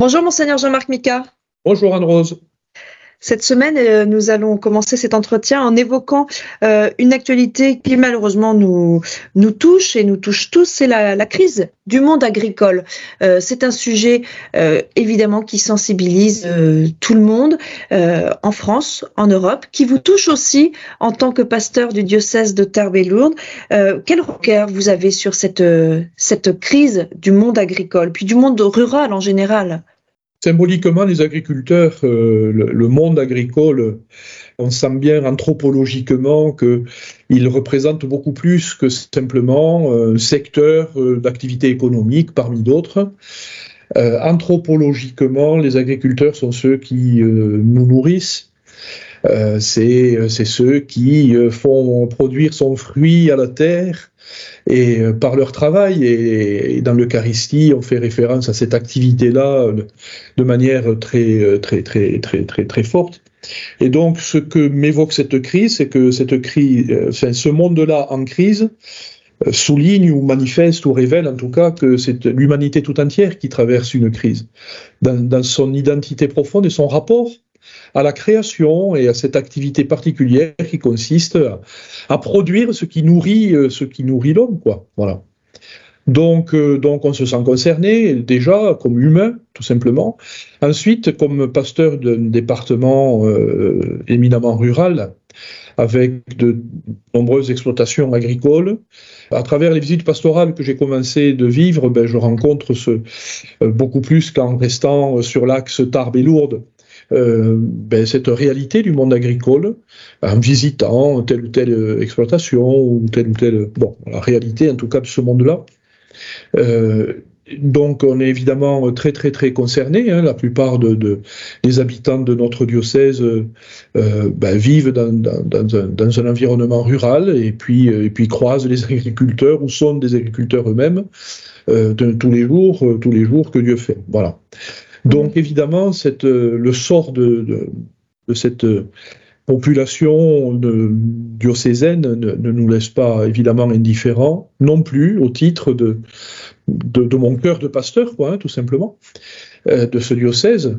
Bonjour Monseigneur Jean-Marc Mika. Bonjour Anne-Rose. Cette semaine, euh, nous allons commencer cet entretien en évoquant euh, une actualité qui malheureusement nous, nous touche et nous touche tous, c'est la, crise du monde agricole. Euh, c'est un sujet évidemment qui sensibilise tout le monde en France, en Europe, qui vous touche aussi en tant que pasteur du diocèse de Tarbes et Lourdes. quel regard vous avez sur cette, cette crise du monde agricole, puis du monde rural en général? Symboliquement, les agriculteurs, euh, le, monde agricole, on sent bien anthropologiquement qu'il représente beaucoup plus que simplement un secteur euh, d'activité économique parmi d'autres. Euh, anthropologiquement, les agriculteurs sont ceux qui nous nourrissent. C'est ceux qui font produire son fruit à la terre, et euh, par leur travail. Et, dans l'Eucharistie, on fait référence à cette activité-là euh, de manière très, euh, très, très, très, très, très forte. Et donc, ce que m'évoque cette crise, c'est que cette crise, ce monde-là en crise souligne ou manifeste ou révèle en tout cas que c'est l'humanité tout entière qui traverse une crise dans, dans son identité profonde et son rapport à la création et à cette activité particulière qui consiste à, produire ce qui nourrit, euh, ce qui nourrit l'homme, quoi. Voilà. Donc, euh, donc, on se sent concerné déjà comme humain, tout simplement. Ensuite, comme pasteur d'un département euh, éminemment rural, avec de nombreuses exploitations agricoles. À travers les visites pastorales que j'ai commencé de vivre, ben, je rencontre ce, beaucoup plus qu'en restant sur l'axe Tarbes et Lourdes, euh, ben, cette réalité du monde agricole en visitant telle ou telle euh, exploitation ou telle ou telle, bon, la réalité en tout cas de ce monde-là. Euh, donc on est évidemment très très très concerné. Hein. La plupart de, des habitants de notre diocèse ben, vivent dans, dans, un, dans, un, environnement rural et puis, et puis croisent les agriculteurs ou sont des agriculteurs eux-mêmes de, tous les jours, tous les jours que Dieu fait. Voilà. Donc évidemment, cette, euh, le sort de, de, cette euh, population diocésaine ne, ne, nous laisse pas évidemment indifférents, non plus au titre de, de, mon cœur de pasteur, quoi, hein, tout simplement, euh, de ce diocèse.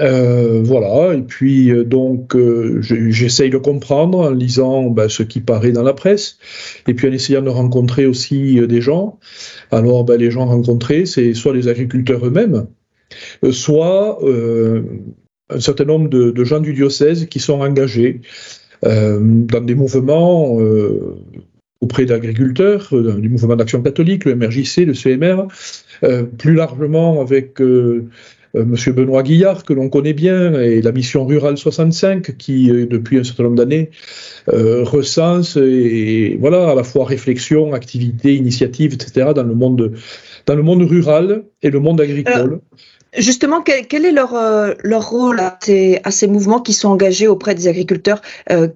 voilà, et puis donc j'essaye de comprendre en lisant ben, ce qui paraît dans la presse, et puis en essayant de rencontrer aussi des gens. Alors ben, les gens rencontrés, c'est soit les agriculteurs eux-mêmes, euh, soit euh, un certain nombre de, gens du diocèse qui sont engagés euh, dans des mouvements auprès d'agriculteurs, du mouvement d'action catholique, le MRJC, le CMR, plus largement avec Monsieur Benoît Guillard, que l'on connaît bien, et la mission rurale 65, qui, depuis un certain nombre d'années, recense et, voilà, à la fois réflexion, activité, initiative, etc., dans le monde rural et le monde agricole. Justement, quel, est leur, euh, leur rôle à ces, mouvements qui sont engagés auprès des agriculteurs euh,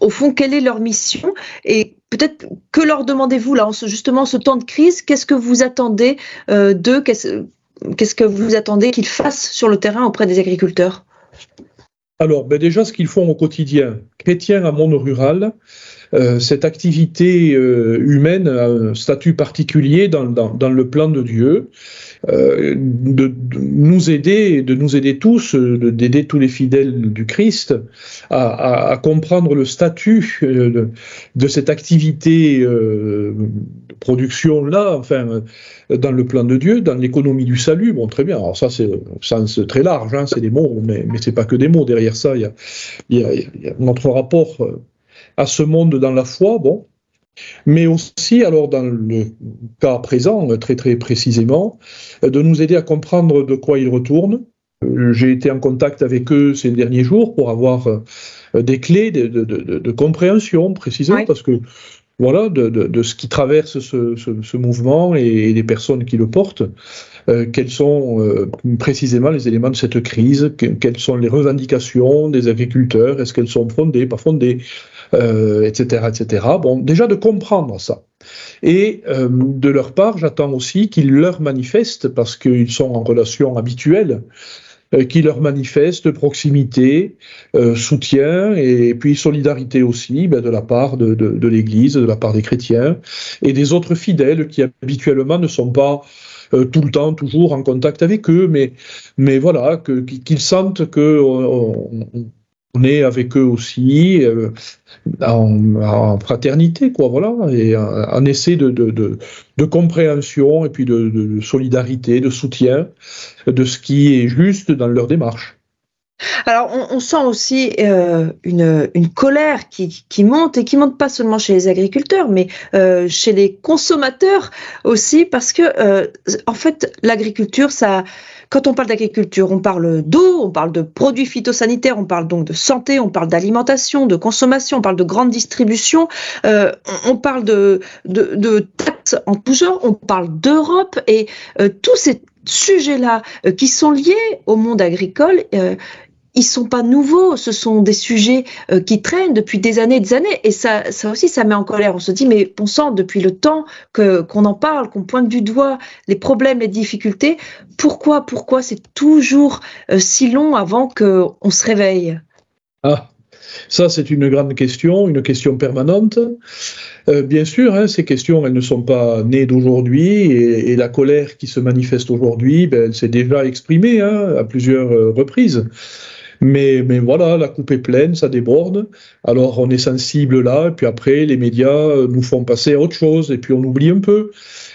Au fond, quelle est leur mission? Et peut-être que leur demandez-vous là, en ce, justement, ce temps de crise Qu'est-ce que vous attendez euh, d'eux? Qu'est-ce que vous attendez qu'ils fassent sur le terrain auprès des agriculteurs? Alors, ben déjà, ce qu'ils font au quotidien, monde rural, cette activité humaine a un statut particulier dans, dans, le plan de Dieu. Euh, de, nous aider, de nous aider tous, d'aider tous les fidèles du Christ à, comprendre le statut euh, de, cette activité euh, de production là, enfin, dans le plan de Dieu, dans l'économie du salut. Bon, très bien. Alors ça, c'est sens très large, hein, c'est des mots, mais, mais c'est pas que des mots. Derrière ça, il y a, il y a notre rapport à ce monde dans la foi. Bon, mais aussi, alors dans le cas présent, très très précisément, de nous aider à comprendre de quoi ils retournent. Euh, j'ai été en contact avec eux ces derniers jours pour avoir euh, des clés de, de, de, de compréhension précisément, parce que voilà, de, ce qui traverse ce, ce, ce mouvement et, les personnes qui le portent, euh, quels sont euh, précisément les éléments de cette crise, quelles sont les revendications des agriculteurs, est-ce qu'elles sont fondées, pas fondées, euh, etc., etc. Bon, déjà de comprendre ça. Et euh, de leur part, j'attends aussi qu'ils leur manifestent, parce qu'ils sont en relation habituelle, qui leur manifeste proximité, euh, soutien et puis solidarité aussi ben, de la part de, de, de l'Église, de la part des chrétiens et des autres fidèles qui habituellement ne sont pas tout le temps, toujours en contact avec eux, mais, mais voilà, qu'ils sentent que on est avec eux aussi euh, en, fraternité, quoi, voilà, et en, essai de, de, compréhension et puis de, solidarité, de soutien de ce qui est juste dans leur démarche. Alors, on, sent aussi euh, une, colère qui, monte et qui monte pas seulement chez les agriculteurs, mais euh, chez les consommateurs aussi, parce que en fait, l'agriculture, ça, quand on parle d'agriculture, on parle d'eau, on parle de produits phytosanitaires, on parle donc de santé, on parle d'alimentation, de consommation, on parle de grande distribution, euh, on, parle de, de, taxes en tout genre, on parle d'Europe et euh, tous ces sujets-là euh, qui sont liés au monde agricole, ils sont pas nouveaux, ce sont des sujets euh, qui traînent depuis des années et des années, et ça, ça aussi, ça met en colère. On se dit, mais bon sang, depuis le temps qu'on en parle, qu'on pointe du doigt les problèmes, les difficultés, pourquoi, pourquoi c'est toujours euh, si long avant qu'on se réveille? Ah, ça c'est une grande question, une question permanente. Euh, bien sûr, hein, ces questions, elles ne sont pas nées d'aujourd'hui, et, la colère qui se manifeste aujourd'hui, ben, elle s'est déjà exprimée hein, à plusieurs reprises. Mais, mais voilà, la coupe est pleine, ça déborde. Alors on est sensible là, et puis après, les médias euh, nous font passer à autre chose, et puis on oublie un peu.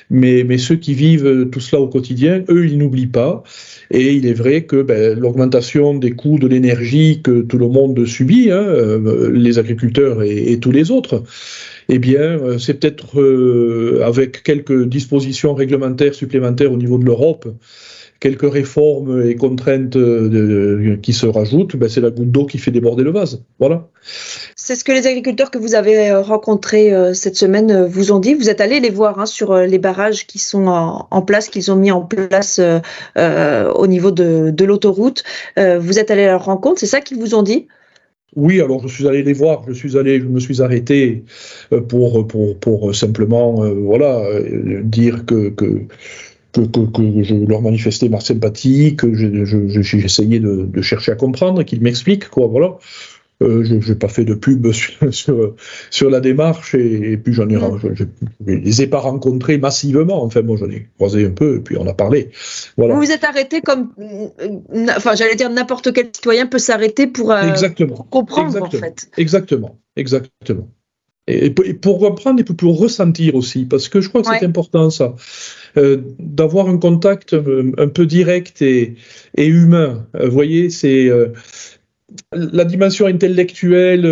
Mais, mais ceux qui vivent tout cela au quotidien, eux, ils n'oublient pas. Et il est vrai que ben, l'augmentation des coûts de l'énergie que tout le monde subit, hein, euh, les agriculteurs et, tous les autres, eh bien, euh, c'est peut-être avec quelques dispositions réglementaires supplémentaires au niveau de l'Europe, quelques réformes et contraintes euh, qui se rajoutent, ben c'est la goutte d'eau qui fait déborder le vase. Voilà. C'est ce que les agriculteurs que vous avez euh, rencontrés euh, cette semaine vous ont dit. Vous êtes allé les voir hein, sur les barrages qui sont en, place, qu'ils ont mis en place au niveau de, de l'autoroute. vous êtes allé à leur rencontre, c'est ça qu'ils vous ont dit? Oui, alors je suis allé les voir, je suis allé, je me suis arrêté pour, pour, pour simplement voilà, dire que, que que, que, je leur manifestais ma sympathie, que j'essayais de, de, chercher à comprendre, qu'ils m'expliquent, quoi, voilà. Euh, je n'ai pas fait de pub sur, sur, la démarche et, puis j'en ai, mm. je, les ai pas rencontrés massivement. Enfin, moi, j'en ai croisé un peu et puis on a parlé. Voilà. Vous vous êtes arrêté comme, euh, enfin, j'allais dire n'importe quel citoyen peut s'arrêter pour, euh, Exactement. comprendre Exactement. en fait. Exactement. Exactement. Et, pour comprendre et pour ressentir aussi, parce que je crois que c'est important ça. Euh, d'avoir un contact euh, un peu direct et, et humain. Vous voyez, c'est euh, la dimension intellectuelle,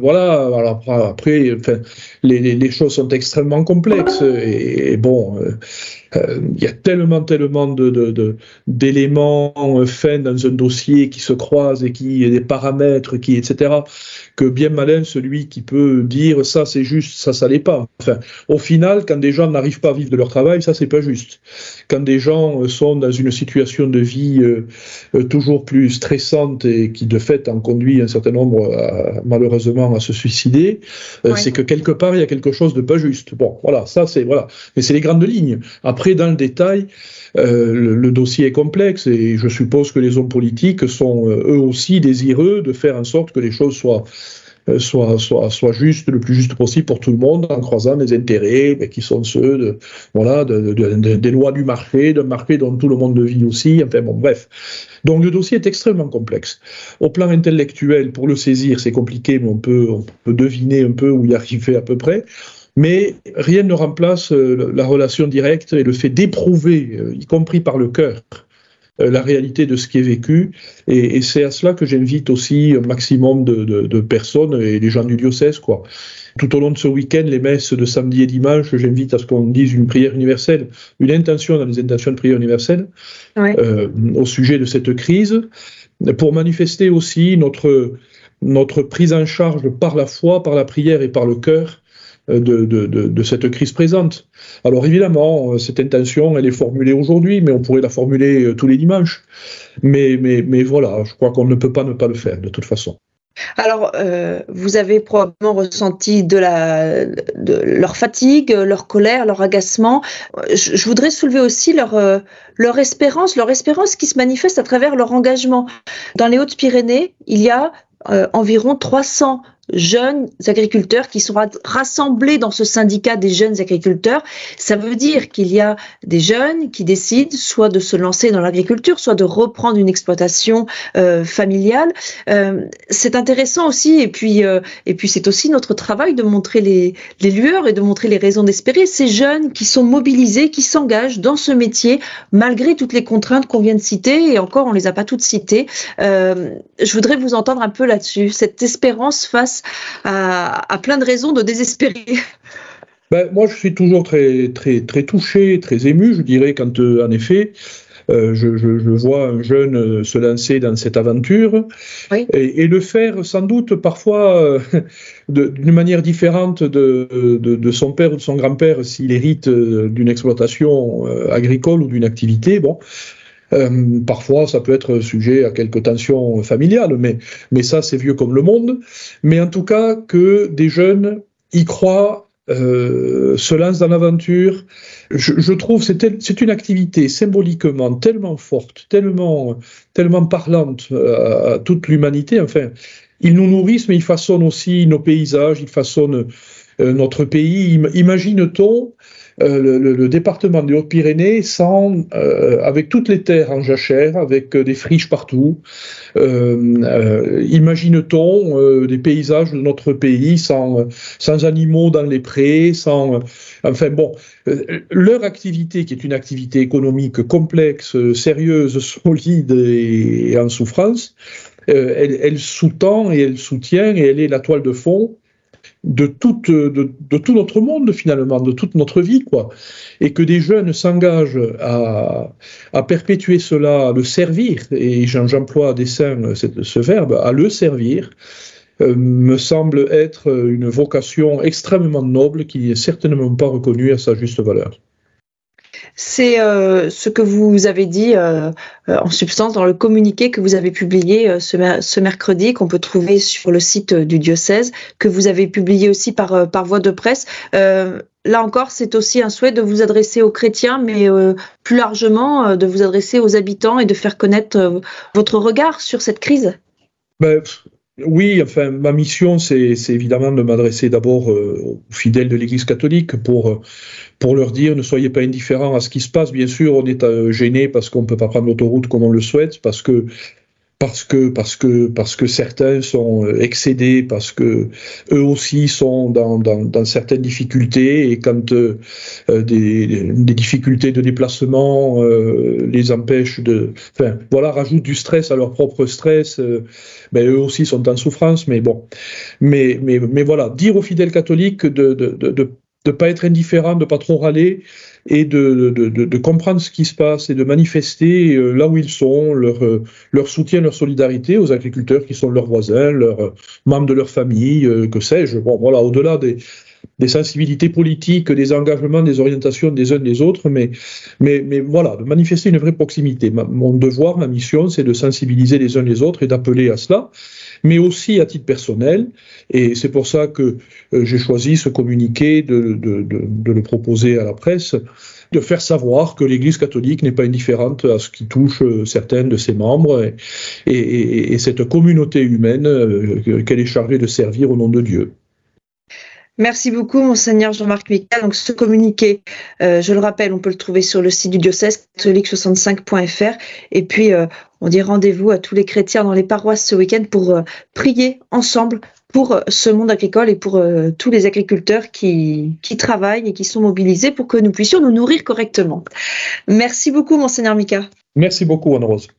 voilà. Alors après, les, choses sont extrêmement complexes et, bon, il y a tellement, tellement d'éléments de, fins dans un dossier qui se croisent et qui des paramètres, qui etc. que bien malin celui qui peut dire ça c'est juste, ça ça l'est pas. Enfin, au final, quand des gens n'arrivent pas à vivre de leur travail, ça c'est pas juste. Quand des gens sont dans une situation de vie euh, toujours plus stressante et qui de fait en conduit un certain nombre malheureusement à se suicider, euh, c'est que quelque part il y a quelque chose de pas juste. Bon, voilà, ça c'est voilà, mais c'est les grandes lignes. Après, dans le détail, euh, le, dossier est complexe et je suppose que les hommes politiques sont euh, eux aussi désireux de faire en sorte que les choses soient euh, soient, soient, justes, le plus juste possible pour tout le monde, en croisant les intérêts ben, qui sont ceux voilà, des lois du marché, d'un marché dont tout le monde vit aussi. Enfin bon, bref. Donc le dossier est extrêmement complexe. Au plan intellectuel, pour le saisir, c'est compliqué, mais on peut, deviner un peu où y arriver à peu près. Mais rien ne remplace euh, la relation directe et le fait d'éprouver, euh, y compris par le cœur, la réalité de ce qui est vécu. Et, c'est à cela que j'invite aussi un maximum de, personnes et les gens du diocèse. Quoi. Tout au long de ce week-end, les messes de samedi et dimanche, j'invite à ce qu'on dise une prière universelle, une intention dans les intentions de prière universelle au sujet de cette crise, pour manifester aussi notre, notre prise en charge par la foi, par la prière et par le cœur de, de, cette crise présente. Alors évidemment, euh, cette intention, elle est formulée aujourd'hui, mais on pourrait la formuler euh, tous les dimanches. Mais, mais, mais voilà, je crois qu'on ne peut pas ne pas le faire, de toute façon. Alors, euh, vous avez probablement ressenti de, leur fatigue, leur colère, leur agacement. Je, je voudrais soulever aussi leur, leur espérance, leur espérance qui se manifeste à travers leur engagement. Dans les Hautes-Pyrénées, il y a environ 300 jeunes agriculteurs qui sont rassemblés dans ce syndicat des jeunes agriculteurs. Ça veut dire qu'il y a des jeunes qui décident soit de se lancer dans l'agriculture, soit de reprendre une exploitation euh, familiale. Euh, c'est intéressant aussi, et puis, euh, et puis c'est aussi notre travail de montrer les, les lueurs et de montrer les raisons d'espérer. Ces jeunes qui sont mobilisés, qui s'engagent dans ce métier, malgré toutes les contraintes qu'on vient de citer, et encore on les a pas toutes citées. je voudrais vous entendre un peu là-dessus, cette espérance face à, plein de raisons de désespérer. Ben, moi, je suis toujours très, très, très touché, très ému, je dirais, quand, euh, en effet, euh, je, vois un jeune euh, se lancer dans cette aventure et, le faire sans doute parfois d'une manière différente de, de, son père ou de son grand-père s'il hérite d'une exploitation agricole ou d'une activité. Bon, euh, parfois, ça peut être sujet à quelques tensions familiales, mais, mais ça, c'est vieux comme le monde. Mais en tout cas, que des jeunes y croient, euh, se lancent dans l'aventure. Je, je, trouve c'est c'est une activité symboliquement tellement forte, tellement tellement parlante à, toute l'humanité. Enfin, ils nous nourrissent, mais ils façonnent aussi nos paysages, ils façonnent euh, notre pays. Imagine-t-on euh, le, département des Hautes-Pyrénées sans, euh, avec toutes les terres en jachère, avec des friches partout. Imagine-t-on des paysages de notre pays sans, sans animaux dans les prés, sans, enfin bon, leur activité qui est une activité économique complexe, sérieuse, solide et, en souffrance, elle, elle sous-tend et elle soutient et elle est la toile de fond de, tout, de, tout notre monde finalement, de toute notre vie, quoi. Et que des jeunes s'engagent à, perpétuer cela, à le servir, et j'emploie à dessein ce verbe, à le servir, euh, me semble être une vocation extrêmement noble qui n'est certainement pas reconnue à sa juste valeur. C'est euh, ce que vous avez dit euh, euh, en substance dans le communiqué que vous avez publié ce, mercredi, qu'on peut trouver sur le site du diocèse, que vous avez publié aussi par, voie de presse. là encore, c'est aussi un souhait de vous adresser aux chrétiens, mais plus largement de vous adresser aux habitants et de faire connaître votre regard sur cette crise. Ben, oui, enfin, ma mission, c'est évidemment de m'adresser d'abord euh, aux fidèles de l'Église catholique pour, euh, pour leur dire ne soyez pas indifférents à ce qui se passe. Bien sûr, on est euh, gêné parce qu'on ne peut pas prendre l'autoroute comme on le souhaite, parce que parce que parce que parce que certains sont euh, excédés, parce que eux aussi sont dans, dans, dans certaines difficultés et quand euh, euh, des, des, difficultés de déplacement euh, les empêchent de, enfin voilà, rajoutent du stress à leur propre stress, ben eux aussi sont en souffrance, mais bon, mais mais mais voilà, dire aux fidèles catholiques de de, de, de de pas être indifférent, de pas trop râler et de, comprendre ce qui se passe et de manifester euh, là où ils sont leur, euh, leur soutien, leur solidarité aux agriculteurs qui sont leurs voisins, leurs euh, membres de leur famille, que sais-je. Bon, voilà, au-delà des, des sensibilités politiques, des engagements, des orientations des uns des autres, mais, mais, voilà, de manifester une vraie proximité. mon devoir, ma mission, c'est de sensibiliser les uns les autres et d'appeler à cela, mais aussi à titre personnel, et c'est pour ça que euh, j'ai choisi ce communiqué de, de, de, de, le proposer à la presse, de faire savoir que l'Église catholique n'est pas indifférente à ce qui touche euh, certains de ses membres et cette communauté humaine euh, qu'elle est chargée de servir au nom de Dieu. Merci beaucoup, Monseigneur Jean-Marc Mical. Donc, ce communiqué, euh, je le rappelle, on peut le trouver sur le site du diocèse catholique65.fr. Et puis, euh, on dit rendez-vous à tous les chrétiens dans les paroisses ce week-end pour euh, prier ensemble pour ce monde agricole et pour tous les agriculteurs qui, qui travaillent et qui sont mobilisés pour que nous puissions nous nourrir correctement. Merci beaucoup, Monseigneur Mika. Merci beaucoup, Anne-Rose.